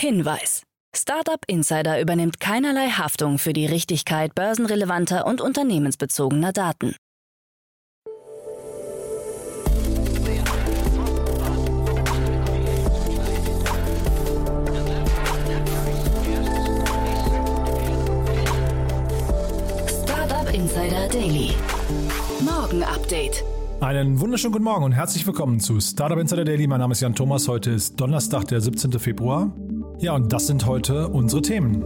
Hinweis. Startup Insider übernimmt keinerlei Haftung für die Richtigkeit börsenrelevanter und unternehmensbezogener Daten. Startup Insider Daily. Morgen Update. Einen wunderschönen guten Morgen und herzlich willkommen zu Startup Insider Daily. Mein Name ist Jan Thomas. Heute ist Donnerstag, der 17. Februar. Ja, und das sind heute unsere Themen.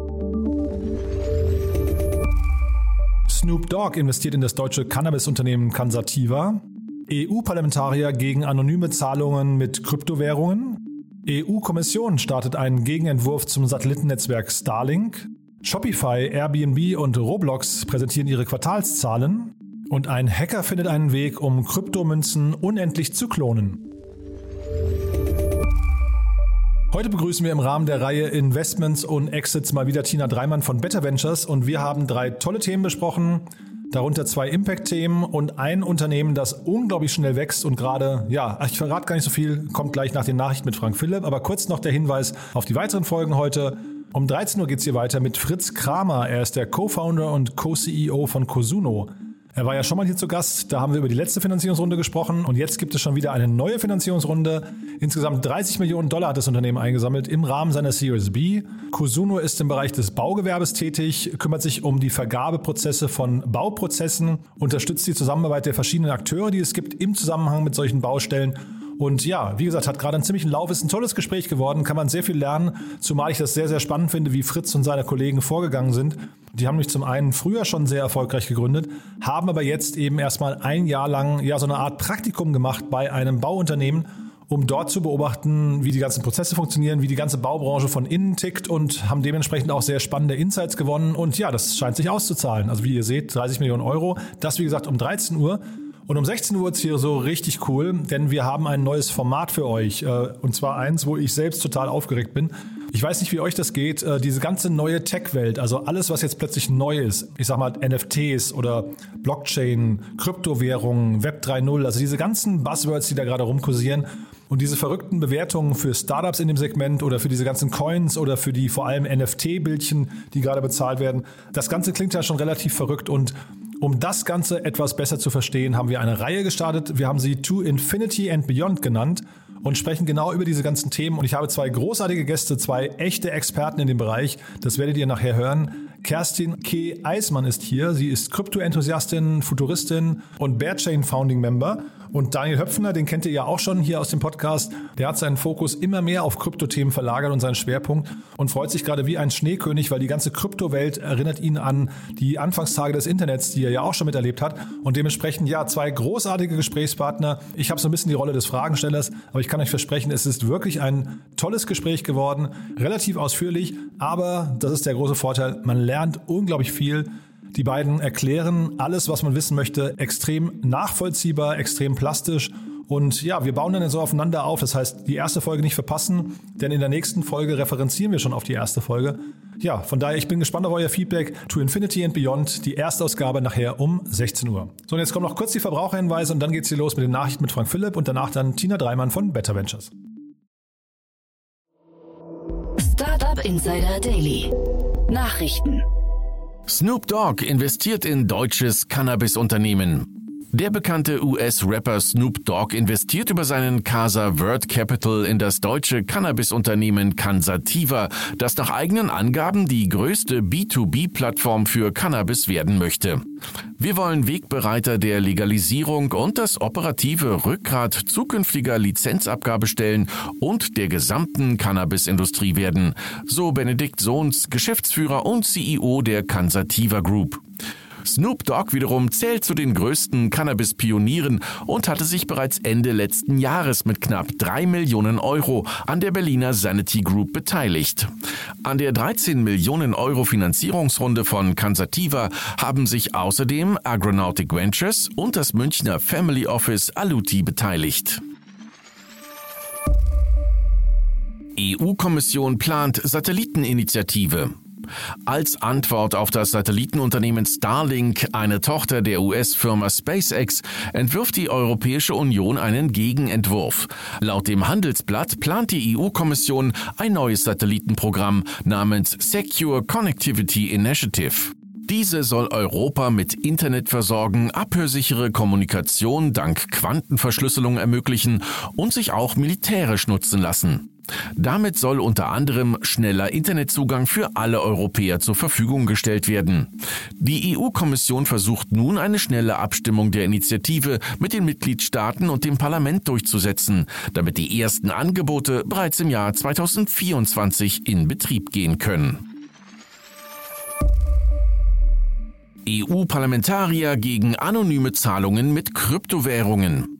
Snoop Dogg investiert in das deutsche Cannabis-Unternehmen Cansativa. EU-Parlamentarier gegen anonyme Zahlungen mit Kryptowährungen. EU-Kommission startet einen Gegenentwurf zum Satellitennetzwerk Starlink. Shopify, Airbnb und Roblox präsentieren ihre Quartalszahlen. Und ein Hacker findet einen Weg, um Kryptomünzen unendlich zu klonen. Heute begrüßen wir im Rahmen der Reihe Investments und Exits mal wieder Tina Dreimann von Better Ventures und wir haben drei tolle Themen besprochen, darunter zwei Impact-Themen und ein Unternehmen, das unglaublich schnell wächst und gerade, ja, ich verrate gar nicht so viel, kommt gleich nach den Nachrichten mit Frank Philipp, aber kurz noch der Hinweis auf die weiteren Folgen heute. Um 13 Uhr geht es hier weiter mit Fritz Kramer. Er ist der Co-Founder und Co-CEO von Cosuno. Er war ja schon mal hier zu Gast, da haben wir über die letzte Finanzierungsrunde gesprochen und jetzt gibt es schon wieder eine neue Finanzierungsrunde. Insgesamt 30 Millionen Dollar hat das Unternehmen eingesammelt im Rahmen seiner Series B. Cosuno ist im Bereich des Baugewerbes tätig, kümmert sich um die Vergabeprozesse von Bauprozessen, unterstützt die Zusammenarbeit der verschiedenen Akteure, die es gibt im Zusammenhang mit solchen Baustellen und ja, wie gesagt, hat gerade einen ziemlichen Lauf, ist ein tolles Gespräch geworden, kann man sehr viel lernen, zumal ich das sehr, sehr spannend finde, wie Fritz und seine Kollegen vorgegangen sind. Die haben mich zum einen früher schon sehr erfolgreich gegründet, haben aber jetzt eben erstmal ein Jahr lang ja so eine Art Praktikum gemacht bei einem Bauunternehmen, um dort zu beobachten, wie die ganzen Prozesse funktionieren, wie die ganze Baubranche von innen tickt und haben dementsprechend auch sehr spannende Insights gewonnen. Und ja, das scheint sich auszuzahlen. Also wie ihr seht, 30 Millionen Euro. Das, wie gesagt, um 13 Uhr. Und um 16 Uhr ist hier so richtig cool, denn wir haben ein neues Format für euch. Äh, und zwar eins, wo ich selbst total aufgeregt bin. Ich weiß nicht, wie euch das geht. Äh, diese ganze neue Tech-Welt, also alles, was jetzt plötzlich neu ist, ich sag mal NFTs oder Blockchain, Kryptowährungen, Web 3.0, also diese ganzen Buzzwords, die da gerade rumkursieren. Und diese verrückten Bewertungen für Startups in dem Segment oder für diese ganzen Coins oder für die vor allem NFT-Bildchen, die gerade bezahlt werden, das Ganze klingt ja schon relativ verrückt und um das Ganze etwas besser zu verstehen, haben wir eine Reihe gestartet. Wir haben sie To Infinity and Beyond genannt und sprechen genau über diese ganzen Themen. Und ich habe zwei großartige Gäste, zwei echte Experten in dem Bereich. Das werdet ihr nachher hören. Kerstin K. Eismann ist hier. Sie ist Krypto-Enthusiastin, Futuristin und Bearchain Founding Member. Und Daniel Höpfner, den kennt ihr ja auch schon hier aus dem Podcast, der hat seinen Fokus immer mehr auf Kryptothemen verlagert und seinen Schwerpunkt und freut sich gerade wie ein Schneekönig, weil die ganze Kryptowelt erinnert ihn an die Anfangstage des Internets, die er ja auch schon miterlebt hat. Und dementsprechend, ja, zwei großartige Gesprächspartner. Ich habe so ein bisschen die Rolle des Fragenstellers, aber ich kann euch versprechen, es ist wirklich ein tolles Gespräch geworden, relativ ausführlich, aber das ist der große Vorteil, man lernt unglaublich viel. Die beiden erklären alles, was man wissen möchte, extrem nachvollziehbar, extrem plastisch. Und ja, wir bauen dann so aufeinander auf. Das heißt, die erste Folge nicht verpassen, denn in der nächsten Folge referenzieren wir schon auf die erste Folge. Ja, von daher, ich bin gespannt auf euer Feedback to Infinity and Beyond, die erste Ausgabe nachher um 16 Uhr. So, und jetzt kommen noch kurz die Verbraucherhinweise und dann geht's hier los mit den Nachrichten mit Frank Philipp und danach dann Tina Dreimann von Better Ventures. Startup Insider Daily. Nachrichten. Snoop Dogg investiert in deutsches Cannabis-Unternehmen. Der bekannte US-Rapper Snoop Dogg investiert über seinen Casa Word Capital in das deutsche Cannabis-Unternehmen Cansativa, das nach eigenen Angaben die größte B2B-Plattform für Cannabis werden möchte. Wir wollen Wegbereiter der Legalisierung und das operative Rückgrat zukünftiger Lizenzabgabestellen und der gesamten Cannabis-Industrie werden, so Benedikt Sohns, Geschäftsführer und CEO der Cansativa Group. Snoop Dogg wiederum zählt zu den größten Cannabis-Pionieren und hatte sich bereits Ende letzten Jahres mit knapp drei Millionen Euro an der Berliner Sanity Group beteiligt. An der 13 Millionen Euro Finanzierungsrunde von Cansativa haben sich außerdem Agronautic Ventures und das Münchner Family Office Aluti beteiligt. EU-Kommission plant Satelliteninitiative. Als Antwort auf das Satellitenunternehmen Starlink, eine Tochter der US-Firma SpaceX, entwirft die Europäische Union einen Gegenentwurf. Laut dem Handelsblatt plant die EU-Kommission ein neues Satellitenprogramm namens Secure Connectivity Initiative. Diese soll Europa mit Internet versorgen, abhörsichere Kommunikation dank Quantenverschlüsselung ermöglichen und sich auch militärisch nutzen lassen. Damit soll unter anderem schneller Internetzugang für alle Europäer zur Verfügung gestellt werden. Die EU-Kommission versucht nun eine schnelle Abstimmung der Initiative mit den Mitgliedstaaten und dem Parlament durchzusetzen, damit die ersten Angebote bereits im Jahr 2024 in Betrieb gehen können. EU-Parlamentarier gegen anonyme Zahlungen mit Kryptowährungen.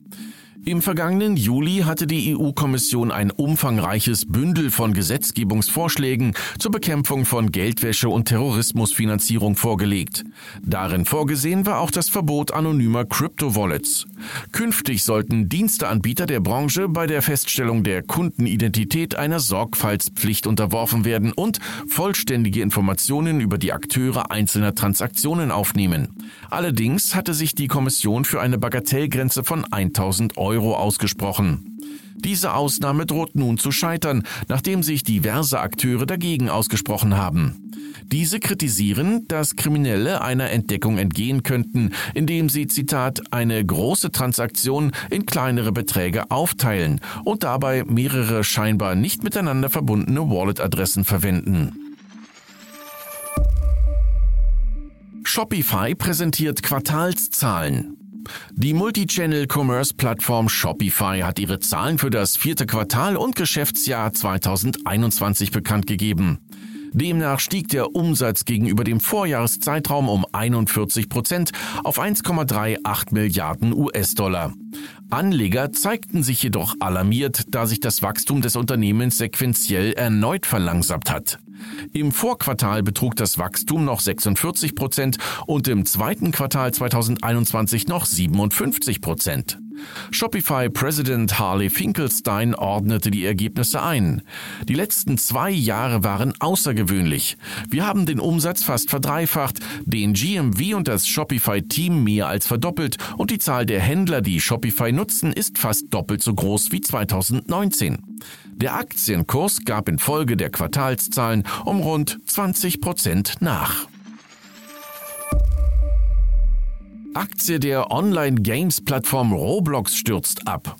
Im vergangenen Juli hatte die EU-Kommission ein umfangreiches Bündel von Gesetzgebungsvorschlägen zur Bekämpfung von Geldwäsche und Terrorismusfinanzierung vorgelegt. Darin vorgesehen war auch das Verbot anonymer Crypto-Wallets. Künftig sollten Diensteanbieter der Branche bei der Feststellung der Kundenidentität einer Sorgfaltspflicht unterworfen werden und vollständige Informationen über die Akteure einzelner Transaktionen aufnehmen. Allerdings hatte sich die Kommission für eine Bagatellgrenze von 1000 Euro Euro ausgesprochen. Diese Ausnahme droht nun zu scheitern, nachdem sich diverse Akteure dagegen ausgesprochen haben. Diese kritisieren, dass Kriminelle einer Entdeckung entgehen könnten, indem sie, Zitat, eine große Transaktion in kleinere Beträge aufteilen und dabei mehrere scheinbar nicht miteinander verbundene Wallet-Adressen verwenden. Shopify präsentiert Quartalszahlen. Die Multichannel-Commerce-Plattform Shopify hat ihre Zahlen für das vierte Quartal und Geschäftsjahr 2021 bekannt gegeben. Demnach stieg der Umsatz gegenüber dem Vorjahreszeitraum um 41 Prozent auf 1,38 Milliarden US-Dollar. Anleger zeigten sich jedoch alarmiert, da sich das Wachstum des Unternehmens sequenziell erneut verlangsamt hat. Im Vorquartal betrug das Wachstum noch 46 Prozent und im zweiten Quartal 2021 noch 57 Prozent. Shopify-Präsident Harley Finkelstein ordnete die Ergebnisse ein. Die letzten zwei Jahre waren außergewöhnlich. Wir haben den Umsatz fast verdreifacht, den GMV und das Shopify-Team mehr als verdoppelt und die Zahl der Händler, die Shopify nutzen, ist fast doppelt so groß wie 2019. Der Aktienkurs gab infolge der Quartalszahlen um rund 20 Prozent nach. Aktie der Online-Games-Plattform Roblox stürzt ab.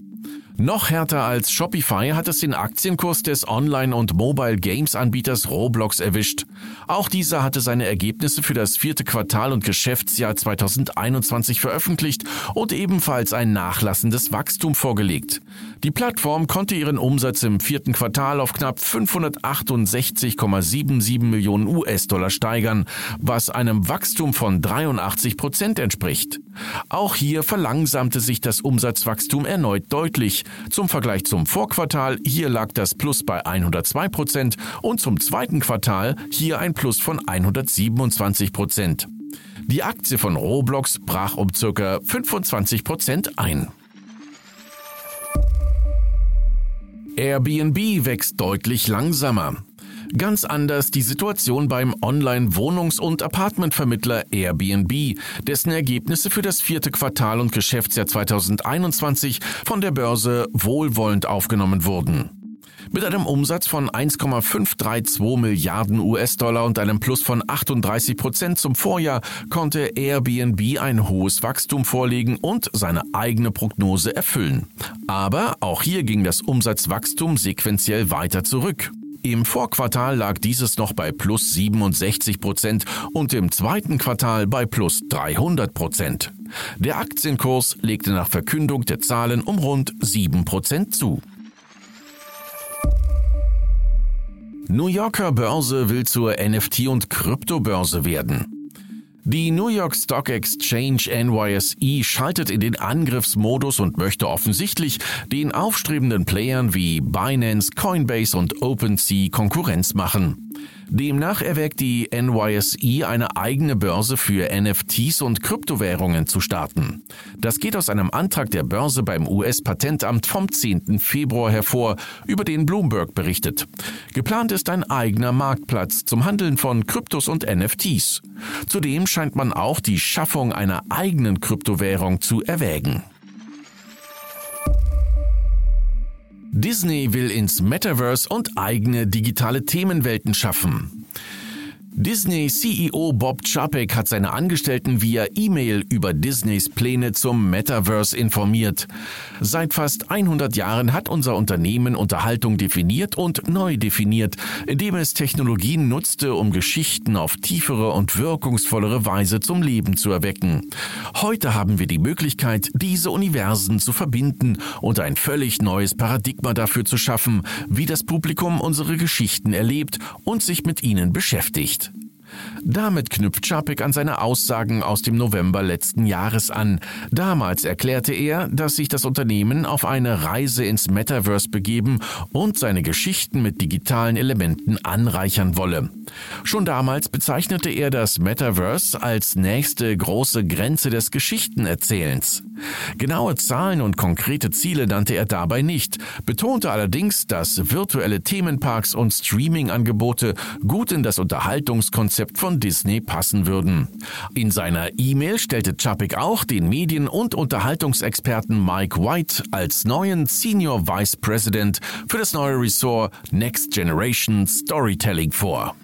Noch härter als Shopify hat es den Aktienkurs des Online- und Mobile-Games-Anbieters Roblox erwischt. Auch dieser hatte seine Ergebnisse für das vierte Quartal und Geschäftsjahr 2021 veröffentlicht und ebenfalls ein nachlassendes Wachstum vorgelegt. Die Plattform konnte ihren Umsatz im vierten Quartal auf knapp 568,77 Millionen US-Dollar steigern, was einem Wachstum von 83 Prozent entspricht. Auch hier verlangsamte sich das Umsatzwachstum erneut deutlich. Zum Vergleich zum Vorquartal, hier lag das Plus bei 102 Prozent und zum zweiten Quartal hier ein Plus von 127 Prozent. Die Aktie von Roblox brach um ca. 25 Prozent ein. Airbnb wächst deutlich langsamer. Ganz anders die Situation beim Online-Wohnungs- und Apartmentvermittler Airbnb, dessen Ergebnisse für das vierte Quartal und Geschäftsjahr 2021 von der Börse wohlwollend aufgenommen wurden. Mit einem Umsatz von 1,532 Milliarden US-Dollar und einem Plus von 38 Prozent zum Vorjahr konnte Airbnb ein hohes Wachstum vorlegen und seine eigene Prognose erfüllen. Aber auch hier ging das Umsatzwachstum sequenziell weiter zurück. Im Vorquartal lag dieses noch bei plus 67 Prozent und im zweiten Quartal bei plus 300 Prozent. Der Aktienkurs legte nach Verkündung der Zahlen um rund 7 Prozent zu. New Yorker Börse will zur NFT- und Kryptobörse werden. Die New York Stock Exchange NYSE schaltet in den Angriffsmodus und möchte offensichtlich den aufstrebenden Playern wie Binance, Coinbase und OpenSea Konkurrenz machen. Demnach erwägt die NYSE eine eigene Börse für NFTs und Kryptowährungen zu starten. Das geht aus einem Antrag der Börse beim US-Patentamt vom 10. Februar hervor, über den Bloomberg berichtet. Geplant ist ein eigener Marktplatz zum Handeln von Kryptos und NFTs. Zudem scheint man auch die Schaffung einer eigenen Kryptowährung zu erwägen. Disney will ins Metaverse und eigene digitale Themenwelten schaffen. Disney-CEO Bob Chapek hat seine Angestellten via E-Mail über Disneys Pläne zum Metaverse informiert. Seit fast 100 Jahren hat unser Unternehmen Unterhaltung definiert und neu definiert, indem es Technologien nutzte, um Geschichten auf tiefere und wirkungsvollere Weise zum Leben zu erwecken. Heute haben wir die Möglichkeit, diese Universen zu verbinden und ein völlig neues Paradigma dafür zu schaffen, wie das Publikum unsere Geschichten erlebt und sich mit ihnen beschäftigt. Damit knüpft Schapik an seine Aussagen aus dem November letzten Jahres an. Damals erklärte er, dass sich das Unternehmen auf eine Reise ins Metaverse begeben und seine Geschichten mit digitalen Elementen anreichern wolle. Schon damals bezeichnete er das Metaverse als nächste große Grenze des Geschichtenerzählens. Genaue Zahlen und konkrete Ziele nannte er dabei nicht, betonte allerdings, dass virtuelle Themenparks und Streaming-Angebote gut in das Unterhaltungskonzept von Disney passen würden. In seiner E-Mail stellte Chapik auch den Medien- und Unterhaltungsexperten Mike White als neuen Senior Vice President für das neue Ressort Next Generation Storytelling vor.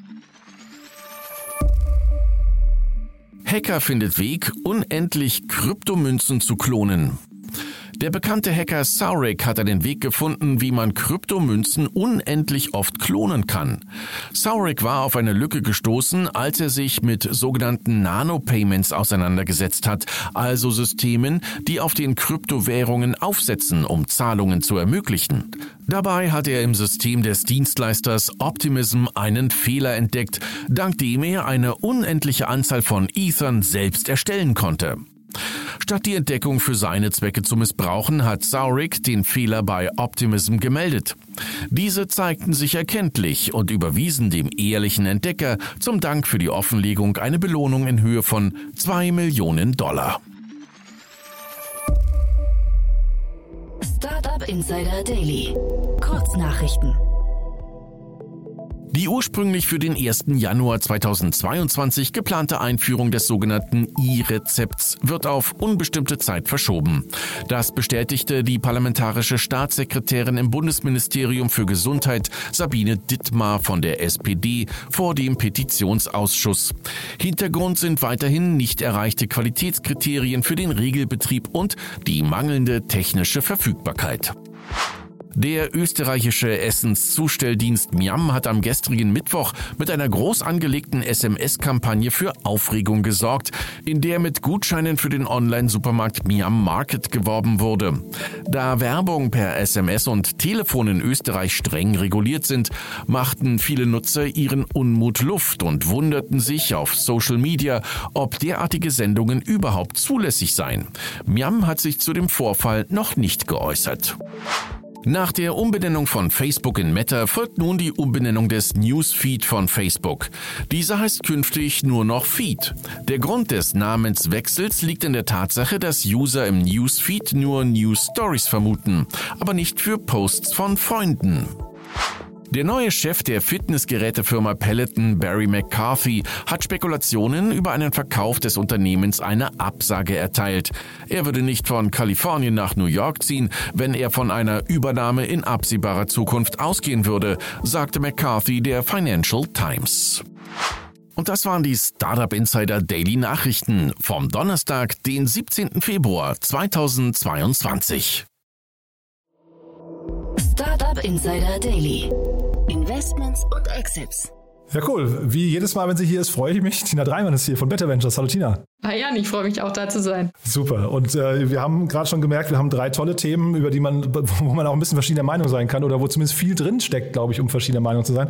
Hacker findet Weg, unendlich Kryptomünzen zu klonen. Der bekannte Hacker Saurik hat einen Weg gefunden, wie man Kryptomünzen unendlich oft klonen kann. Saurik war auf eine Lücke gestoßen, als er sich mit sogenannten Nano-Payments auseinandergesetzt hat, also Systemen, die auf den Kryptowährungen aufsetzen, um Zahlungen zu ermöglichen. Dabei hat er im System des Dienstleisters Optimism einen Fehler entdeckt, dank dem er eine unendliche Anzahl von Ethern selbst erstellen konnte. Statt die Entdeckung für seine Zwecke zu missbrauchen, hat Saurik den Fehler bei Optimism gemeldet. Diese zeigten sich erkenntlich und überwiesen dem ehrlichen Entdecker zum Dank für die Offenlegung eine Belohnung in Höhe von 2 Millionen Dollar. Startup Insider Daily. Kurznachrichten. Die ursprünglich für den 1. Januar 2022 geplante Einführung des sogenannten E-Rezepts wird auf unbestimmte Zeit verschoben. Das bestätigte die parlamentarische Staatssekretärin im Bundesministerium für Gesundheit Sabine Dittmar von der SPD vor dem Petitionsausschuss. Hintergrund sind weiterhin nicht erreichte Qualitätskriterien für den Regelbetrieb und die mangelnde technische Verfügbarkeit. Der österreichische Essenszustelldienst Miam hat am gestrigen Mittwoch mit einer groß angelegten SMS-Kampagne für Aufregung gesorgt, in der mit Gutscheinen für den Online-Supermarkt Miam Market geworben wurde. Da Werbung per SMS und Telefon in Österreich streng reguliert sind, machten viele Nutzer ihren Unmut Luft und wunderten sich auf Social Media, ob derartige Sendungen überhaupt zulässig seien. Miam hat sich zu dem Vorfall noch nicht geäußert. Nach der Umbenennung von Facebook in Meta folgt nun die Umbenennung des Newsfeed von Facebook. Dieser heißt künftig nur noch Feed. Der Grund des Namenswechsels liegt in der Tatsache, dass User im Newsfeed nur News Stories vermuten, aber nicht für Posts von Freunden. Der neue Chef der Fitnessgerätefirma Peloton, Barry McCarthy, hat Spekulationen über einen Verkauf des Unternehmens eine Absage erteilt. Er würde nicht von Kalifornien nach New York ziehen, wenn er von einer Übernahme in absehbarer Zukunft ausgehen würde, sagte McCarthy der Financial Times. Und das waren die Startup Insider Daily Nachrichten vom Donnerstag, den 17. Februar 2022. Startup Insider Daily. Investments und Exits. Ja, cool. Wie jedes Mal, wenn sie hier ist, freue ich mich. Tina Dreimann ist hier von Better Ventures. Hallo Tina. Ah ja, ich freue mich auch da zu sein. Super. Und äh, wir haben gerade schon gemerkt, wir haben drei tolle Themen, über die man, wo man auch ein bisschen verschiedener Meinung sein kann oder wo zumindest viel drin steckt, glaube ich, um verschiedener Meinung zu sein.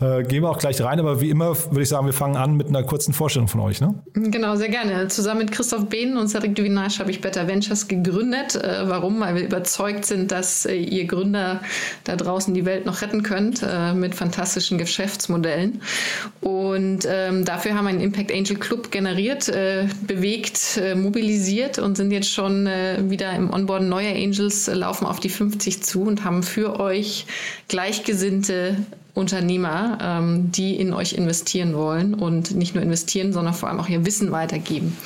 Äh, gehen wir auch gleich rein, aber wie immer würde ich sagen, wir fangen an mit einer kurzen Vorstellung von euch. Ne? Genau, sehr gerne. Zusammen mit Christoph Behn und Cedric Duvinage habe ich Better Ventures gegründet. Äh, warum? Weil wir überzeugt sind, dass äh, ihr Gründer da draußen die Welt noch retten könnt äh, mit fantastischen Geschäftsmodellen. Und ähm, dafür haben wir einen Impact Angel Club generiert äh, bewegt, äh, mobilisiert und sind jetzt schon äh, wieder im Onboard neuer Angels, laufen auf die 50 zu und haben für euch gleichgesinnte Unternehmer, ähm, die in euch investieren wollen und nicht nur investieren, sondern vor allem auch ihr Wissen weitergeben.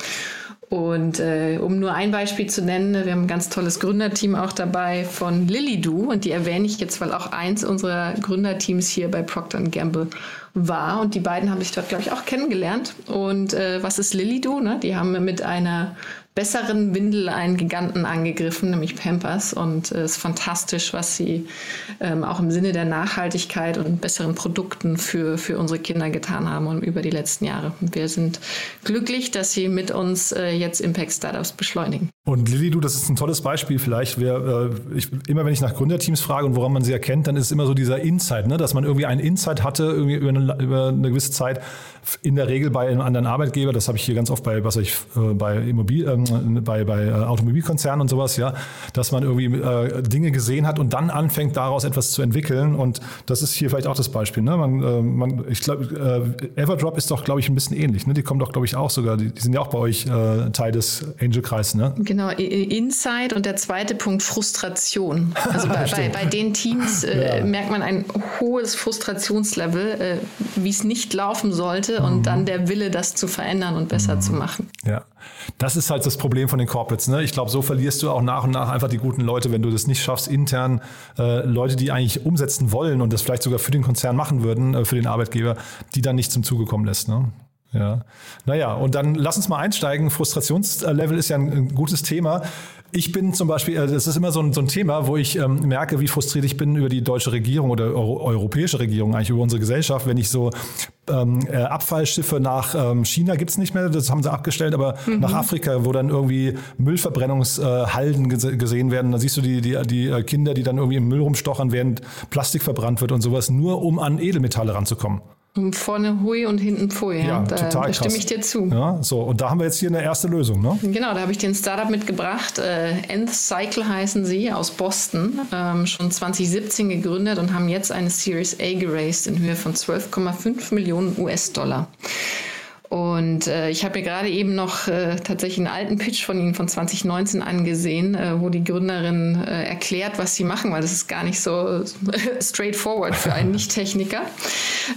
Und äh, um nur ein Beispiel zu nennen, wir haben ein ganz tolles Gründerteam auch dabei von Lilidu und die erwähne ich jetzt, weil auch eins unserer Gründerteams hier bei Procter Gamble war und die beiden haben sich dort, glaube ich, auch kennengelernt. Und äh, was ist Lilidu? Ne? Die haben mit einer besseren Windel einen Giganten angegriffen, nämlich Pampers. Und es äh, ist fantastisch, was sie ähm, auch im Sinne der Nachhaltigkeit und besseren Produkten für, für unsere Kinder getan haben und über die letzten Jahre. wir sind glücklich, dass sie mit uns äh, jetzt Impact Startups beschleunigen. Und Lilly, du, das ist ein tolles Beispiel vielleicht. Wer, äh, ich, immer wenn ich nach Gründerteams frage und woran man sie erkennt, dann ist es immer so dieser Insight, ne? dass man irgendwie einen Insight hatte irgendwie über, eine, über eine gewisse Zeit. In der Regel bei einem anderen Arbeitgeber, das habe ich hier ganz oft bei, was ich, äh, bei Immobil, ähm, bei, bei äh, Automobilkonzernen und sowas, ja, dass man irgendwie äh, Dinge gesehen hat und dann anfängt, daraus etwas zu entwickeln. Und das ist hier vielleicht auch das Beispiel. Ne? Man, äh, man, ich glaube, äh, Everdrop ist doch, glaube ich, ein bisschen ähnlich. Ne? Die kommen doch, glaube ich, auch sogar, die, die sind ja auch bei euch Teil des Angel-Kreises. Ne? Genau. Insight und der zweite Punkt Frustration. Also bei, bei, bei, den Teams äh, ja. merkt man ein hohes Frustrationslevel, äh, wie es nicht laufen sollte und mhm. dann der Wille, das zu verändern und besser mhm. zu machen. Ja, das ist halt das Problem von den Corporates. Ne? Ich glaube, so verlierst du auch nach und nach einfach die guten Leute, wenn du das nicht schaffst, intern äh, Leute, die eigentlich umsetzen wollen und das vielleicht sogar für den Konzern machen würden, äh, für den Arbeitgeber, die dann nicht zum Zuge kommen lässt. Ne? Ja, naja, und dann lass uns mal einsteigen. Frustrationslevel ist ja ein, ein gutes Thema. Ich bin zum Beispiel, äh, das ist immer so ein, so ein Thema, wo ich ähm, merke, wie frustriert ich bin über die deutsche Regierung oder Euro, europäische Regierung, eigentlich über unsere Gesellschaft, wenn ich so ähm, äh, Abfallschiffe nach ähm, China gibt's nicht mehr, das haben sie abgestellt, aber mhm. nach Afrika, wo dann irgendwie Müllverbrennungshalden äh, gesehen werden, da siehst du die, die, die äh, Kinder, die dann irgendwie im Müll rumstochern, während Plastik verbrannt wird und sowas, nur um an Edelmetalle ranzukommen. Vorne Hui und hinten Pfui. Ja, da, total da stimme ich dir zu. Ja, so, und da haben wir jetzt hier eine erste Lösung, ne? Genau, da habe ich den Startup mitgebracht. Äh, Nth Cycle heißen sie aus Boston. Ähm, schon 2017 gegründet und haben jetzt eine Series A geraced in Höhe von 12,5 Millionen US-Dollar. Und äh, ich habe mir gerade eben noch äh, tatsächlich einen alten Pitch von Ihnen von 2019 angesehen, äh, wo die Gründerin äh, erklärt, was sie machen, weil das ist gar nicht so straightforward für einen Nicht-Techniker.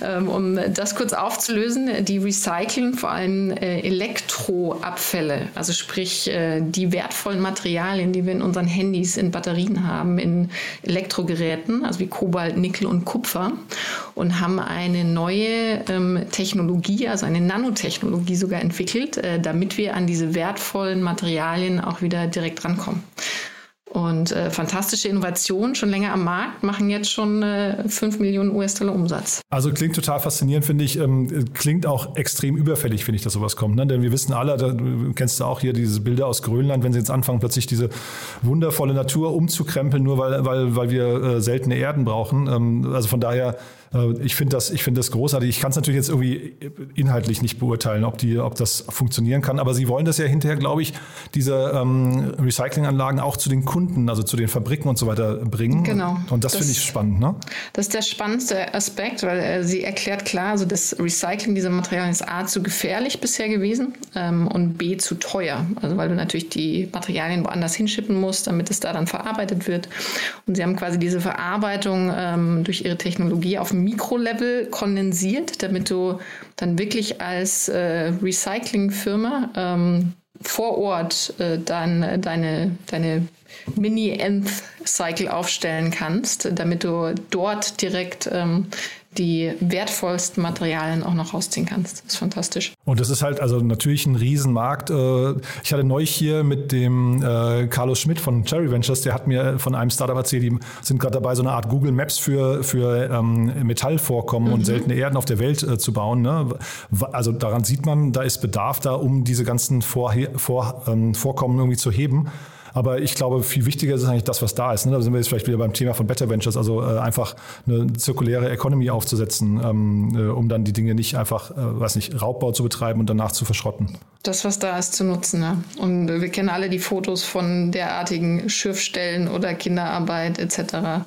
Ähm, um das kurz aufzulösen, die recyceln vor allem äh, Elektroabfälle, also sprich äh, die wertvollen Materialien, die wir in unseren Handys, in Batterien haben, in Elektrogeräten, also wie Kobalt, Nickel und Kupfer und haben eine neue ähm, Technologie, also eine Nanotechnologie, sogar entwickelt, äh, damit wir an diese wertvollen Materialien auch wieder direkt rankommen. Und äh, fantastische Innovationen, schon länger am Markt, machen jetzt schon äh, 5 Millionen US-Dollar Umsatz. Also klingt total faszinierend, finde ich. Ähm, klingt auch extrem überfällig, finde ich, dass sowas kommt. Ne? Denn wir wissen alle, da kennst du auch hier diese Bilder aus Grönland, wenn sie jetzt anfangen, plötzlich diese wundervolle Natur umzukrempeln, nur weil, weil, weil wir äh, seltene Erden brauchen. Ähm, also von daher ich finde das, ich finde das großartig. Ich kann es natürlich jetzt irgendwie inhaltlich nicht beurteilen, ob die, ob das funktionieren kann. Aber sie wollen das ja hinterher, glaube ich, diese ähm, Recyclinganlagen auch zu den Kunden, also zu den Fabriken und so weiter bringen. Genau. Und das, das finde ich spannend, ne? Das ist der spannendste Aspekt, weil äh, sie erklärt klar, also das Recycling dieser Materialien ist A zu gefährlich bisher gewesen ähm, und B zu teuer. Also weil du natürlich die Materialien woanders hinschippen musst, damit es da dann verarbeitet wird. Und sie haben quasi diese Verarbeitung ähm, durch ihre Technologie auf Mikrolevel kondensiert, damit du dann wirklich als äh, Recyclingfirma ähm, vor Ort äh, dann deine, deine Mini-Nth-Cycle aufstellen kannst, damit du dort direkt ähm, die wertvollsten Materialien auch noch rausziehen kannst. Das ist fantastisch. Und das ist halt also natürlich ein Riesenmarkt. Äh, ich hatte neulich hier mit dem äh, Carlos Schmidt von Cherry Ventures, der hat mir von einem Startup erzählt, die sind gerade dabei, so eine Art Google Maps für, für ähm, Metallvorkommen mhm. und seltene Erden auf der Welt äh, zu bauen. Ne? Also daran sieht man, da ist Bedarf da, um diese ganzen Vor Vor ähm, Vorkommen irgendwie zu heben. Aber ich glaube, viel wichtiger ist eigentlich das, was da ist. Ne? Da sind wir jetzt vielleicht wieder beim Thema von Better Ventures, also äh, einfach eine zirkuläre Economy aufzusetzen, ähm, äh, um dann die Dinge nicht einfach, äh, weiß nicht, Raubbau zu betreiben und danach zu verschrotten. Das, was da ist, zu nutzen. Ne? Und wir kennen alle die Fotos von derartigen Schürfstellen oder Kinderarbeit etc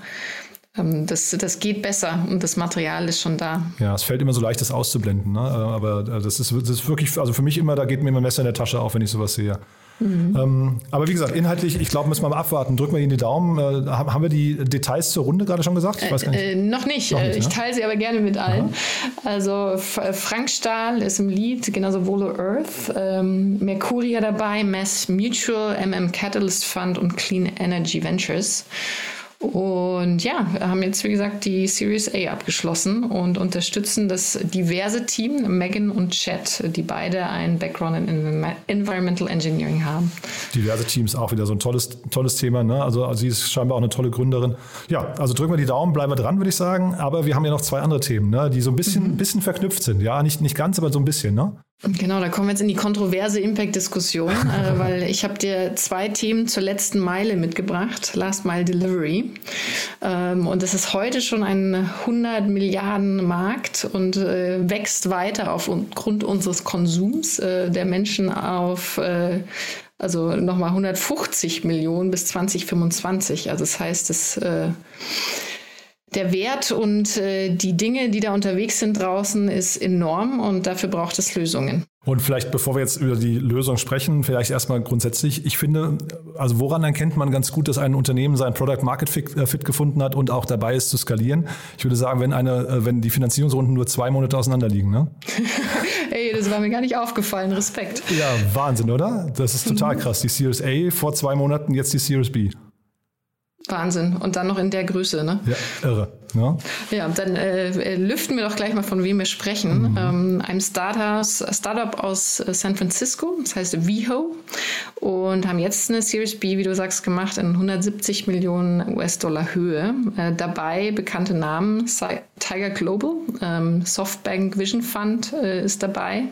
ähm, das, das geht besser und das Material ist schon da. Ja, es fällt immer so leicht, das auszublenden. Ne? Aber das ist, das ist wirklich, also für mich immer, da geht mir immer ein Messer in der Tasche auf, wenn ich sowas sehe. Mhm. Ähm, aber wie gesagt, inhaltlich, ich glaube, müssen wir mal abwarten. Drücken wir Ihnen die Daumen. Äh, haben wir die Details zur Runde gerade schon gesagt? Ich weiß gar nicht. Äh, noch nicht. Noch nicht ich ne? teile sie aber gerne mit allen. Aha. Also Frank Stahl ist im Lead, genauso Volo Earth, ähm, Mercuria dabei, Mass Mutual, MM Catalyst Fund und Clean Energy Ventures. Und ja, wir haben jetzt, wie gesagt, die Series A abgeschlossen und unterstützen das diverse Team, Megan und Chet, die beide einen Background in Environmental Engineering haben. Diverse Teams, auch wieder so ein tolles, tolles Thema. Ne? Also, also sie ist scheinbar auch eine tolle Gründerin. Ja, also drücken wir die Daumen, bleiben wir dran, würde ich sagen. Aber wir haben ja noch zwei andere Themen, ne? die so ein bisschen, mhm. bisschen verknüpft sind. Ja, nicht, nicht ganz, aber so ein bisschen. Ne? Genau, da kommen wir jetzt in die kontroverse Impact-Diskussion, äh, weil ich habe dir zwei Themen zur letzten Meile mitgebracht, Last Mile Delivery. Ähm, und das ist heute schon ein 100 Milliarden Markt und äh, wächst weiter aufgrund unseres Konsums äh, der Menschen auf äh, also nochmal 150 Millionen bis 2025. Also das heißt, es äh, der Wert und äh, die Dinge, die da unterwegs sind draußen, ist enorm und dafür braucht es Lösungen. Und vielleicht, bevor wir jetzt über die Lösung sprechen, vielleicht erstmal grundsätzlich. Ich finde, also woran erkennt man ganz gut, dass ein Unternehmen sein Product Market Fit, äh, gefunden hat und auch dabei ist zu skalieren? Ich würde sagen, wenn eine, äh, wenn die Finanzierungsrunden nur zwei Monate auseinander liegen, ne? Ey, das war mir gar nicht aufgefallen. Respekt. Ja, Wahnsinn, oder? Das ist total krass. Die Series A vor zwei Monaten, jetzt die Series B. Wahnsinn. Und dann noch in der Größe, ne? Ja, irre. Ja, ja dann äh, lüften wir doch gleich mal, von wem wir sprechen. Mhm. Ähm, einem Startup, Startup aus äh, San Francisco, das heißt Viho, und haben jetzt eine Series B, wie du sagst, gemacht in 170 Millionen US-Dollar Höhe. Äh, dabei bekannte Namen, Tiger Global, ähm, Softbank Vision Fund äh, ist dabei.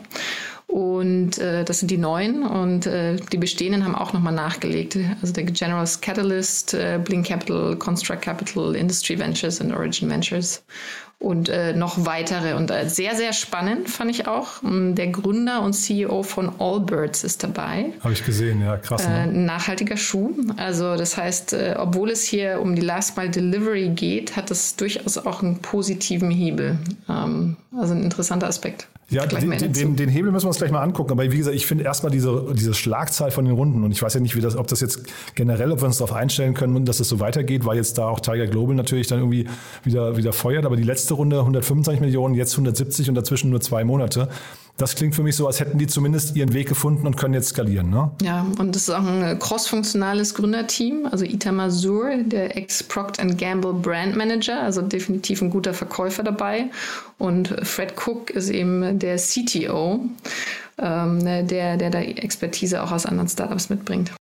Und äh, das sind die neuen und äh, die bestehenden haben auch nochmal nachgelegt. Also der General's Catalyst, äh, Blink Capital, Construct Capital, Industry Ventures und Origin Ventures und äh, noch weitere. Und äh, sehr, sehr spannend fand ich auch. Mm, der Gründer und CEO von Allbirds ist dabei. Habe ich gesehen, ja, krass. Ne? Äh, nachhaltiger Schuh. Also das heißt, äh, obwohl es hier um die Last Mile Delivery geht, hat es durchaus auch einen positiven Hebel. Ähm, also ein interessanter Aspekt. Ja, den, den, den, Hebel müssen wir uns gleich mal angucken. Aber wie gesagt, ich finde erstmal diese, diese Schlagzahl von den Runden und ich weiß ja nicht, wie das, ob das jetzt generell, ob wir uns darauf einstellen können, dass es so weitergeht, weil jetzt da auch Tiger Global natürlich dann irgendwie wieder, wieder feuert. Aber die letzte Runde 125 Millionen, jetzt 170 und dazwischen nur zwei Monate. Das klingt für mich so, als hätten die zumindest ihren Weg gefunden und können jetzt skalieren. Ne? Ja, und das ist auch ein crossfunktionales Gründerteam. Also Itamar Sur, der Ex-Procter Gamble Brand Manager, also definitiv ein guter Verkäufer dabei. Und Fred Cook ist eben der CTO, ähm, der, der da Expertise auch aus anderen Startups mitbringt.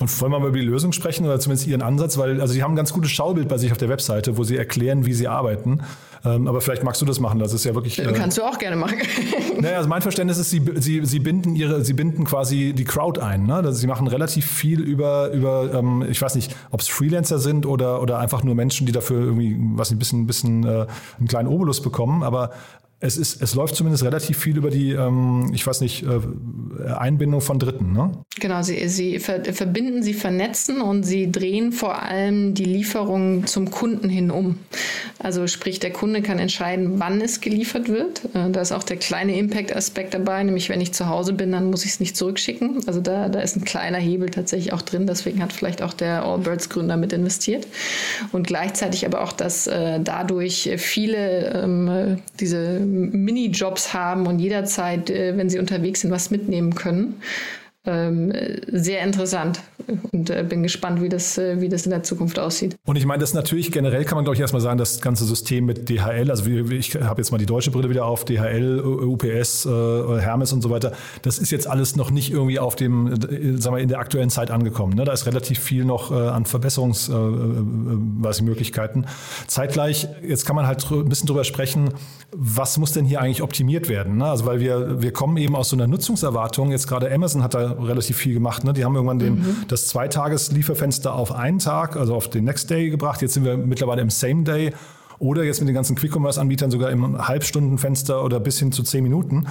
Und wollen wir mal über die Lösung sprechen oder zumindest Ihren Ansatz? Weil also Sie haben ein ganz gutes Schaubild bei sich auf der Webseite, wo Sie erklären, wie Sie arbeiten. Ähm, aber vielleicht magst du das machen. Das ist ja wirklich. Äh, Kannst du auch gerne machen. naja, also mein Verständnis ist, Sie, Sie, Sie binden Ihre, Sie binden quasi die Crowd ein. Ne? Also Sie machen relativ viel über, über ähm, ich weiß nicht, ob es Freelancer sind oder, oder einfach nur Menschen, die dafür irgendwie, was ein bisschen, bisschen äh, einen kleinen Obolus bekommen. Aber es, ist, es läuft zumindest relativ viel über die, ähm, ich weiß nicht, äh, Einbindung von Dritten. Ne? Genau, sie, sie ver verbinden, sie vernetzen und sie drehen vor allem die Lieferung zum Kunden hin um. Also sprich, der Kunde kann entscheiden, wann es geliefert wird. Äh, da ist auch der kleine Impact-Aspekt dabei, nämlich wenn ich zu Hause bin, dann muss ich es nicht zurückschicken. Also da, da ist ein kleiner Hebel tatsächlich auch drin. Deswegen hat vielleicht auch der Allbirds-Gründer mit investiert. Und gleichzeitig aber auch, dass äh, dadurch viele ähm, diese Minijobs haben und jederzeit, äh, wenn sie unterwegs sind, was mitnehmen können. Ähm, sehr interessant und äh, bin gespannt, wie das, äh, wie das in der Zukunft aussieht. Und ich meine, das natürlich generell kann man, glaube ich, erstmal sagen, das ganze System mit DHL, also ich habe jetzt mal die deutsche Brille wieder auf, DHL, UPS, äh, Hermes und so weiter, das ist jetzt alles noch nicht irgendwie auf dem, sagen wir, in der aktuellen Zeit angekommen. Ne? Da ist relativ viel noch an Verbesserungsmöglichkeiten. Zeitgleich, jetzt kann man halt ein bisschen drüber sprechen, was muss denn hier eigentlich optimiert werden? Ne? Also weil wir, wir kommen eben aus so einer Nutzungserwartung, jetzt gerade Amazon hat da relativ viel gemacht. Ne? Die haben irgendwann den, mhm. das Zweitages-Lieferfenster auf einen Tag, also auf den Next Day gebracht. Jetzt sind wir mittlerweile im Same Day oder jetzt mit den ganzen Quick-Commerce-Anbietern sogar im Halbstundenfenster oder bis hin zu zehn Minuten.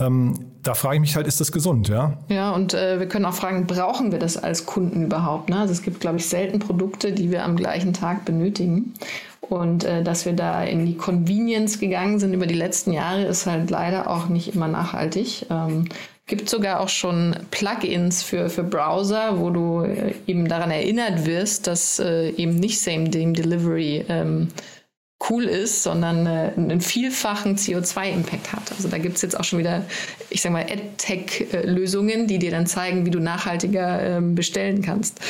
Ähm, da frage ich mich halt, ist das gesund, ja? Ja, und äh, wir können auch fragen, brauchen wir das als Kunden überhaupt? Ne? Also es gibt, glaube ich, selten Produkte, die wir am gleichen Tag benötigen. Und äh, dass wir da in die Convenience gegangen sind über die letzten Jahre, ist halt leider auch nicht immer nachhaltig. Ähm, Gibt sogar auch schon Plugins für, für Browser, wo du äh, eben daran erinnert wirst, dass äh, eben nicht Same-Day-Delivery ähm, cool ist, sondern äh, einen vielfachen CO2-Impact hat. Also da gibt es jetzt auch schon wieder, ich sag mal, AdTech-Lösungen, die dir dann zeigen, wie du nachhaltiger ähm, bestellen kannst.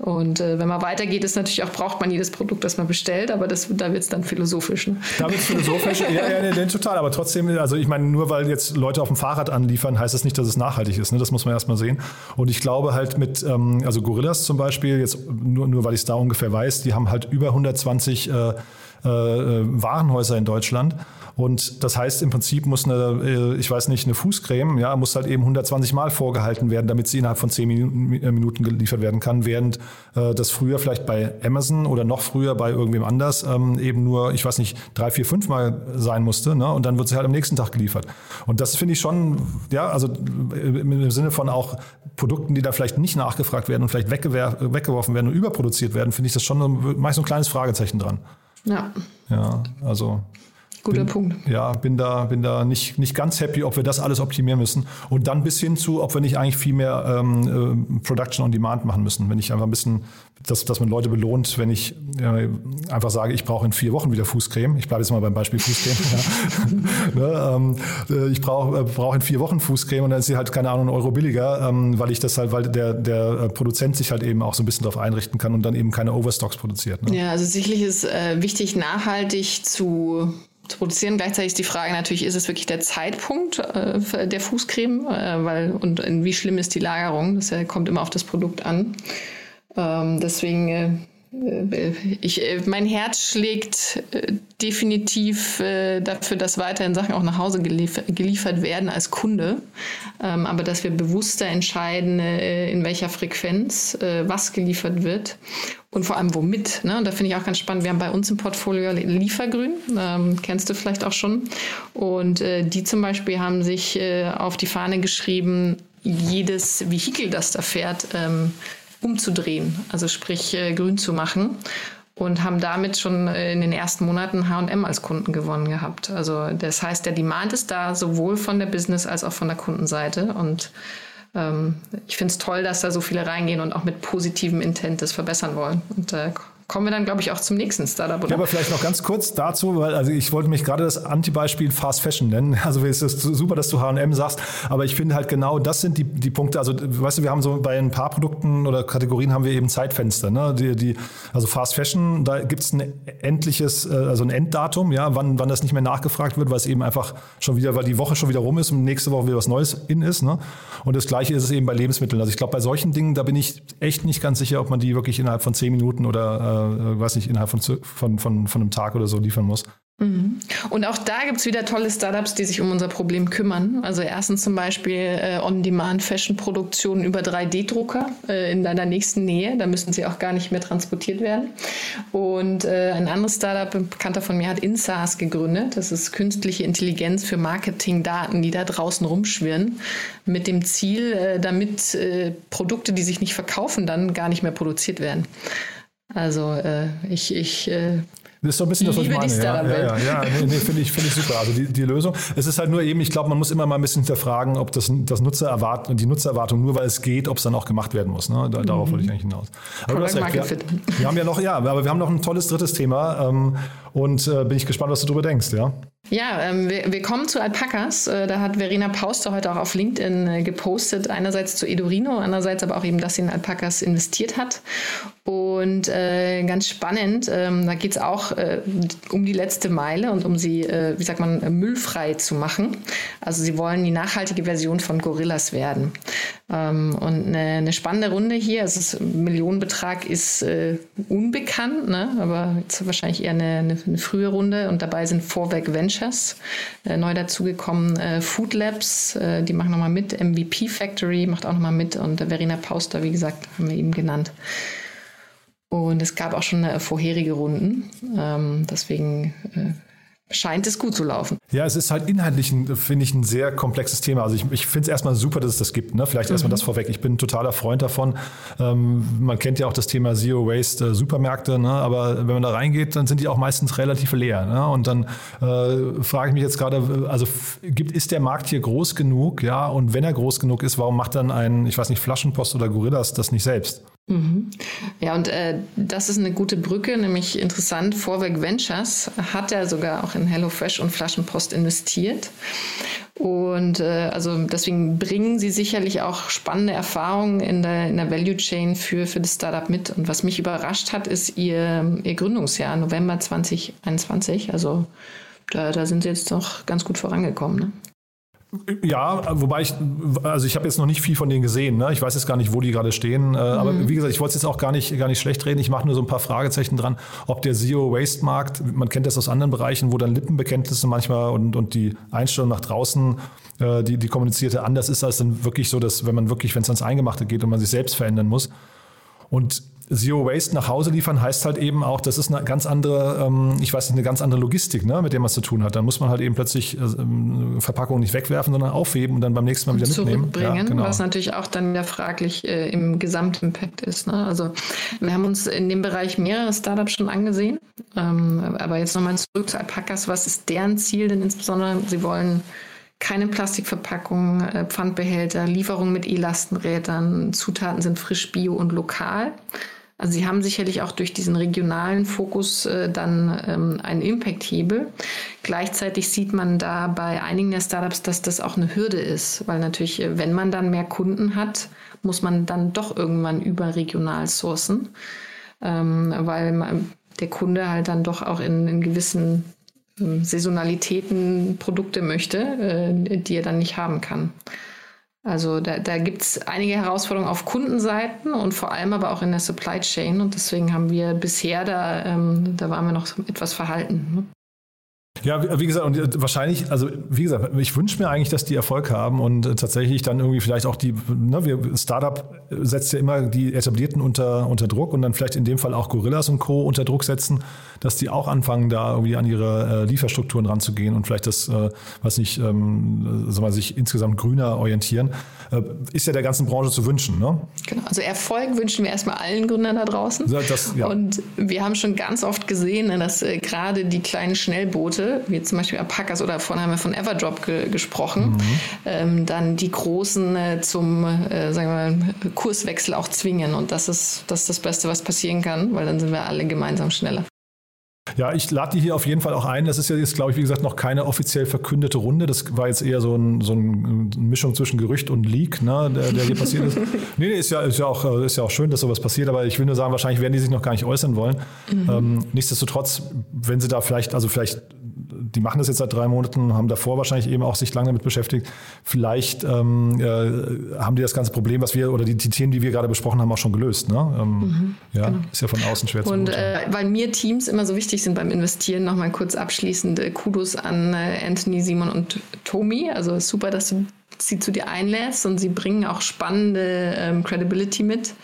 Und äh, wenn man weitergeht, ist natürlich auch, braucht man jedes Produkt, das man bestellt, aber das, da wird es dann philosophisch. Ne? Da wird es philosophisch, ja, ja, ja, total. Aber trotzdem, also ich meine, nur weil jetzt Leute auf dem Fahrrad anliefern, heißt das nicht, dass es nachhaltig ist. Ne? Das muss man erstmal sehen. Und ich glaube halt mit, ähm, also Gorillas zum Beispiel, jetzt nur, nur weil ich es da ungefähr weiß, die haben halt über 120 äh, äh, Warenhäuser in Deutschland. Und das heißt, im Prinzip muss eine, äh, ich weiß nicht, eine Fußcreme, ja, muss halt eben 120 Mal vorgehalten werden, damit sie innerhalb von 10 äh, Minuten geliefert werden kann, während äh, das früher vielleicht bei Amazon oder noch früher bei irgendwem anders ähm, eben nur, ich weiß nicht, drei, vier, fünf Mal sein musste, ne? Und dann wird sie halt am nächsten Tag geliefert. Und das finde ich schon, ja, also im Sinne von auch Produkten, die da vielleicht nicht nachgefragt werden und vielleicht weggeworfen werden und überproduziert werden, finde ich das schon meist so ein kleines Fragezeichen dran. Ja. Ja, also Guter bin, Punkt. Ja, bin da, bin da nicht, nicht ganz happy, ob wir das alles optimieren müssen. Und dann bis hin zu, ob wir nicht eigentlich viel mehr ähm, äh, Production on Demand machen müssen. Wenn ich einfach ein bisschen, dass, dass man Leute belohnt, wenn ich äh, einfach sage, ich brauche in vier Wochen wieder Fußcreme. Ich bleibe jetzt mal beim Beispiel Fußcreme. ja. ne, ähm, äh, ich brauche äh, brauch in vier Wochen Fußcreme und dann ist sie halt, keine Ahnung, einen Euro billiger, ähm, weil ich das halt, weil der, der Produzent sich halt eben auch so ein bisschen darauf einrichten kann und dann eben keine Overstocks produziert. Ne? Ja, also sicherlich ist äh, wichtig, nachhaltig zu zu produzieren. Gleichzeitig ist die Frage natürlich, ist es wirklich der Zeitpunkt äh, der Fußcreme? Äh, weil, und wie schlimm ist die Lagerung? Das äh, kommt immer auf das Produkt an. Ähm, deswegen äh, ich, äh, mein Herz schlägt äh, definitiv dafür, dass weiterhin Sachen auch nach Hause geliefert werden als Kunde, ähm, aber dass wir bewusster entscheiden, in welcher Frequenz was geliefert wird und vor allem womit. Ne? Und da finde ich auch ganz spannend. Wir haben bei uns im Portfolio Liefergrün, ähm, kennst du vielleicht auch schon. Und die zum Beispiel haben sich auf die Fahne geschrieben, jedes Vehikel, das da fährt, ähm, umzudrehen, also sprich äh, grün zu machen und haben damit schon äh, in den ersten Monaten H&M als Kunden gewonnen gehabt. Also das heißt, der Demand ist da sowohl von der Business als auch von der Kundenseite und ähm, ich finde es toll, dass da so viele reingehen und auch mit positivem Intent das verbessern wollen. Und äh, kommen wir dann, glaube ich, auch zum nächsten Startup. Oder? Ja, aber vielleicht noch ganz kurz dazu, weil also ich wollte mich gerade das Antibeispiel Fast Fashion nennen. Also es ist super, dass du H&M sagst, aber ich finde halt genau das sind die, die Punkte. Also weißt du, wir haben so bei ein paar Produkten oder Kategorien haben wir eben Zeitfenster. Ne? Die, die, also Fast Fashion, da gibt es ein endliches, äh, also ein Enddatum, ja, wann, wann das nicht mehr nachgefragt wird, weil es eben einfach schon wieder, weil die Woche schon wieder rum ist und nächste Woche wieder was Neues in ist. Ne? Und das Gleiche ist es eben bei Lebensmitteln. Also ich glaube, bei solchen Dingen, da bin ich echt nicht ganz sicher, ob man die wirklich innerhalb von zehn Minuten oder äh, weiß nicht, innerhalb von, von, von, von einem Tag oder so liefern muss. Mhm. Und auch da gibt es wieder tolle Startups, die sich um unser Problem kümmern. Also erstens zum Beispiel äh, On-Demand-Fashion-Produktion über 3D-Drucker äh, in deiner nächsten Nähe. Da müssen sie auch gar nicht mehr transportiert werden. Und äh, ein anderes Startup, ein Bekannter von mir, hat InSARS gegründet. Das ist künstliche Intelligenz für Marketingdaten, die da draußen rumschwirren. Mit dem Ziel, äh, damit äh, Produkte, die sich nicht verkaufen, dann gar nicht mehr produziert werden. Also äh, ich, ich äh, das ist so ein bisschen das, was ich meine. Ja, ja, ja, ja, nee, nee finde ich, find ich super. Also die, die Lösung. Es ist halt nur eben, ich glaube, man muss immer mal ein bisschen hinterfragen, ob das, das Nutzererwartung, die Nutzererwartung, nur weil es geht, ob es dann auch gemacht werden muss. Ne? Da, darauf mhm. wollte ich eigentlich hinaus. Aber du hast recht, wir, wir, haben ja noch, ja, aber wir haben noch ein tolles drittes Thema ähm, und äh, bin ich gespannt, was du darüber denkst, ja. Ja, ähm, wir, wir, kommen zu Alpakas. Äh, da hat Verena Pauster heute auch auf LinkedIn äh, gepostet. Einerseits zu Edurino, andererseits aber auch eben, dass sie in Alpakas investiert hat. Und äh, ganz spannend, ähm, da geht es auch äh, um die letzte Meile und um sie, äh, wie sagt man, müllfrei zu machen. Also sie wollen die nachhaltige Version von Gorillas werden. Ähm, und eine, eine, spannende Runde hier, also das Millionenbetrag ist äh, unbekannt, ne? aber jetzt wahrscheinlich eher eine, eine, eine, frühe Runde. Und dabei sind Vorwerk Ventures, äh, neu dazugekommen äh, Food Labs, äh, die machen nochmal mit, MVP Factory macht auch nochmal mit und Verena Pauster, wie gesagt, haben wir eben genannt. Und es gab auch schon äh, vorherige Runden. Ähm, deswegen äh, scheint es gut zu laufen. Ja, es ist halt inhaltlich, finde ich, ein sehr komplexes Thema. Also ich, ich finde es erstmal super, dass es das gibt. Ne? Vielleicht mhm. erstmal das vorweg. Ich bin ein totaler Freund davon. Ähm, man kennt ja auch das Thema Zero Waste äh, Supermärkte, ne? aber wenn man da reingeht, dann sind die auch meistens relativ leer. Ne? Und dann äh, frage ich mich jetzt gerade, also gibt, ist der Markt hier groß genug? Ja, und wenn er groß genug ist, warum macht dann ein, ich weiß nicht, Flaschenpost oder Gorillas das nicht selbst? Mhm. Ja, und äh, das ist eine gute Brücke, nämlich interessant. Vorwerk Ventures hat ja sogar auch in HelloFresh und Flaschenpost investiert. Und äh, also deswegen bringen sie sicherlich auch spannende Erfahrungen in der, in der Value Chain für, für das Startup mit. Und was mich überrascht hat, ist ihr, ihr Gründungsjahr, November 2021. Also da, da sind sie jetzt doch ganz gut vorangekommen. Ne? Ja, wobei ich, also ich habe jetzt noch nicht viel von denen gesehen. Ne? Ich weiß jetzt gar nicht, wo die gerade stehen. Äh, mhm. Aber wie gesagt, ich wollte es jetzt auch gar nicht, gar nicht schlecht reden. Ich mache nur so ein paar Fragezeichen dran, ob der Zero-Waste-Markt, man kennt das aus anderen Bereichen, wo dann Lippenbekenntnisse manchmal und, und die Einstellung nach draußen, äh, die, die kommunizierte anders ist, als dann wirklich so, dass wenn man wirklich, wenn es ans Eingemachte geht und man sich selbst verändern muss. Und Zero Waste nach Hause liefern heißt halt eben auch, das ist eine ganz andere, ähm, ich weiß nicht, eine ganz andere Logistik, ne, mit der man es zu tun hat. Dann muss man halt eben plötzlich äh, ähm, Verpackungen nicht wegwerfen, sondern aufheben und dann beim nächsten Mal wieder mitnehmen. Ja, genau. was natürlich auch dann ja fraglich äh, im Gesamtimpact ist. Ne? Also wir haben uns in dem Bereich mehrere Startups schon angesehen. Ähm, aber jetzt nochmal zurück zu Alpacas. Was ist deren Ziel denn insbesondere? Sie wollen keine Plastikverpackungen, äh, Pfandbehälter, Lieferung mit E-Lastenrädern, Zutaten sind frisch, bio und lokal. Also sie haben sicherlich auch durch diesen regionalen Fokus äh, dann ähm, einen Impact-Hebel. Gleichzeitig sieht man da bei einigen der Startups, dass das auch eine Hürde ist, weil natürlich, äh, wenn man dann mehr Kunden hat, muss man dann doch irgendwann überregional sourcen, ähm, weil man, der Kunde halt dann doch auch in, in gewissen ähm, Saisonalitäten Produkte möchte, äh, die er dann nicht haben kann. Also da, da gibt es einige Herausforderungen auf Kundenseiten und vor allem aber auch in der Supply Chain. Und deswegen haben wir bisher da, ähm, da waren wir noch etwas verhalten. Ja, wie gesagt, und äh, wahrscheinlich, also wie gesagt, ich wünsche mir eigentlich, dass die Erfolg haben und äh, tatsächlich dann irgendwie vielleicht auch die, ne, wir, Startup setzt ja immer die Etablierten unter, unter Druck und dann vielleicht in dem Fall auch Gorillas und Co. unter Druck setzen, dass die auch anfangen, da irgendwie an ihre äh, Lieferstrukturen ranzugehen und vielleicht das, äh, was nicht, ähm, sagen wir, sich insgesamt grüner orientieren, äh, ist ja der ganzen Branche zu wünschen. Ne? Genau, also Erfolg wünschen wir erstmal allen Gründern da draußen. Das, ja. Und wir haben schon ganz oft gesehen, dass äh, gerade die kleinen Schnellboote, wie zum Beispiel Apakas oder vorhin haben wir von Everdrop ge gesprochen, mhm. ähm, dann die Großen äh, zum äh, sagen wir, Kurswechsel auch zwingen. Und das ist, das ist das Beste, was passieren kann, weil dann sind wir alle gemeinsam schneller. Ja, ich lade die hier auf jeden Fall auch ein. Das ist ja jetzt, glaube ich, wie gesagt, noch keine offiziell verkündete Runde. Das war jetzt eher so, ein, so eine Mischung zwischen Gerücht und Leak, ne, der, der hier passiert ist. nee, nee, ist ja, ist, ja auch, äh, ist ja auch schön, dass sowas passiert, aber ich will nur sagen, wahrscheinlich werden die sich noch gar nicht äußern wollen. Mhm. Ähm, nichtsdestotrotz, wenn sie da vielleicht, also vielleicht die machen das jetzt seit drei Monaten, haben davor wahrscheinlich eben auch sich lange damit beschäftigt. Vielleicht ähm, äh, haben die das ganze Problem, was wir oder die, die, Themen, die wir gerade besprochen haben, auch schon gelöst. Ne? Ähm, mhm, ja, genau. ist ja von außen schwer zu Und äh, weil mir Teams immer so wichtig sind beim Investieren, nochmal kurz abschließend äh, Kudos an äh, Anthony, Simon und Tomi. Also super, dass du sie zu dir einlässt und sie bringen auch spannende ähm, Credibility mit.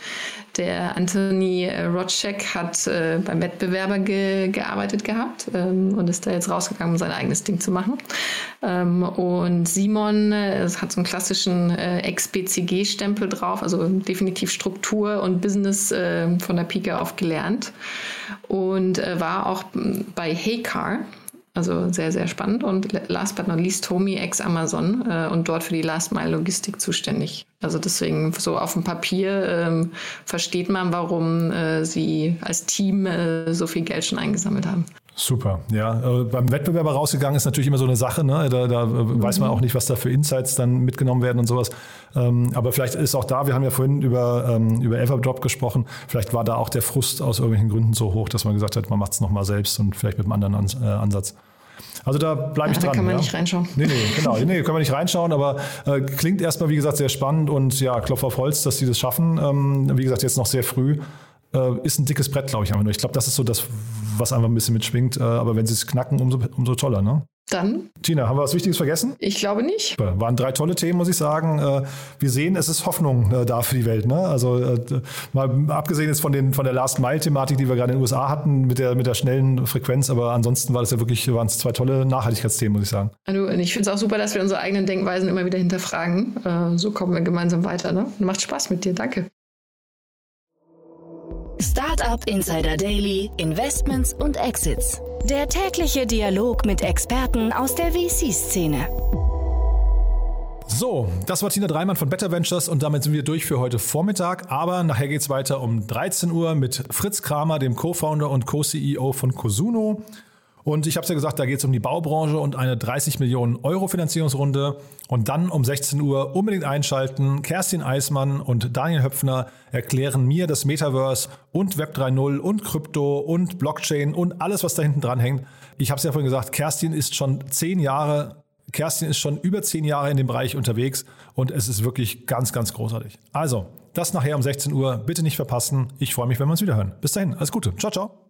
Der Anthony äh, Rotschek hat äh, beim Wettbewerber ge gearbeitet gehabt ähm, und ist da jetzt rausgegangen, um sein eigenes Ding zu machen. Ähm, und Simon äh, hat so einen klassischen äh, Ex-BCG-Stempel drauf, also definitiv Struktur und Business äh, von der Pike auf gelernt und äh, war auch bei Heycar also sehr, sehr spannend. Und last but not least, Tommy ex-Amazon äh, und dort für die Last-Mile-Logistik zuständig. Also deswegen so auf dem Papier ähm, versteht man, warum äh, sie als Team äh, so viel Geld schon eingesammelt haben. Super, ja. Äh, beim Wettbewerber rausgegangen ist natürlich immer so eine Sache, ne? Da, da mhm. weiß man auch nicht, was da für Insights dann mitgenommen werden und sowas. Ähm, aber vielleicht ist auch da, wir haben ja vorhin über, ähm, über Everdrop gesprochen, vielleicht war da auch der Frust aus irgendwelchen Gründen so hoch, dass man gesagt hat, man macht es nochmal selbst und vielleicht mit einem anderen äh, Ansatz. Also da bleibe ich ja, dran. Da kann man ja? nicht reinschauen. Nee, nee, genau. Nee, können wir nicht reinschauen, aber äh, klingt erstmal, wie gesagt, sehr spannend und ja, Klopf auf Holz, dass sie das schaffen. Ähm, wie gesagt, jetzt noch sehr früh. Äh, ist ein dickes Brett, glaube ich, einfach nur. Ich glaube, das ist so das, was einfach ein bisschen mitschwingt. Äh, aber wenn sie es knacken, umso, umso toller, ne? Dann. Tina, haben wir was Wichtiges vergessen? Ich glaube nicht. Waren drei tolle Themen, muss ich sagen. Äh, wir sehen, es ist Hoffnung äh, da für die Welt. Ne? Also äh, mal abgesehen jetzt von, den, von der Last-Mile-Thematik, die wir gerade in den USA hatten, mit der, mit der schnellen Frequenz, aber ansonsten war das ja wirklich, waren es zwei tolle Nachhaltigkeitsthemen, muss ich sagen. Also, ich finde es auch super, dass wir unsere eigenen Denkweisen immer wieder hinterfragen. So kommen wir gemeinsam weiter. Ne? Macht Spaß mit dir. Danke. Startup Insider Daily, Investments und Exits. Der tägliche Dialog mit Experten aus der VC-Szene. So, das war Tina Dreimann von Better Ventures und damit sind wir durch für heute Vormittag. Aber nachher geht es weiter um 13 Uhr mit Fritz Kramer, dem Co-Founder und Co-CEO von Cosuno. Und ich habe es ja gesagt, da geht es um die Baubranche und eine 30 Millionen Euro Finanzierungsrunde. Und dann um 16 Uhr unbedingt einschalten. Kerstin Eismann und Daniel Höpfner erklären mir das Metaverse und Web 3.0 und Krypto und Blockchain und alles, was da hinten dran hängt. Ich habe es ja vorhin gesagt, Kerstin ist schon zehn Jahre Kerstin ist schon über zehn Jahre in dem Bereich unterwegs und es ist wirklich ganz, ganz großartig. Also, das nachher um 16 Uhr. Bitte nicht verpassen. Ich freue mich, wenn wir uns wieder hören. Bis dahin, alles Gute. Ciao, ciao.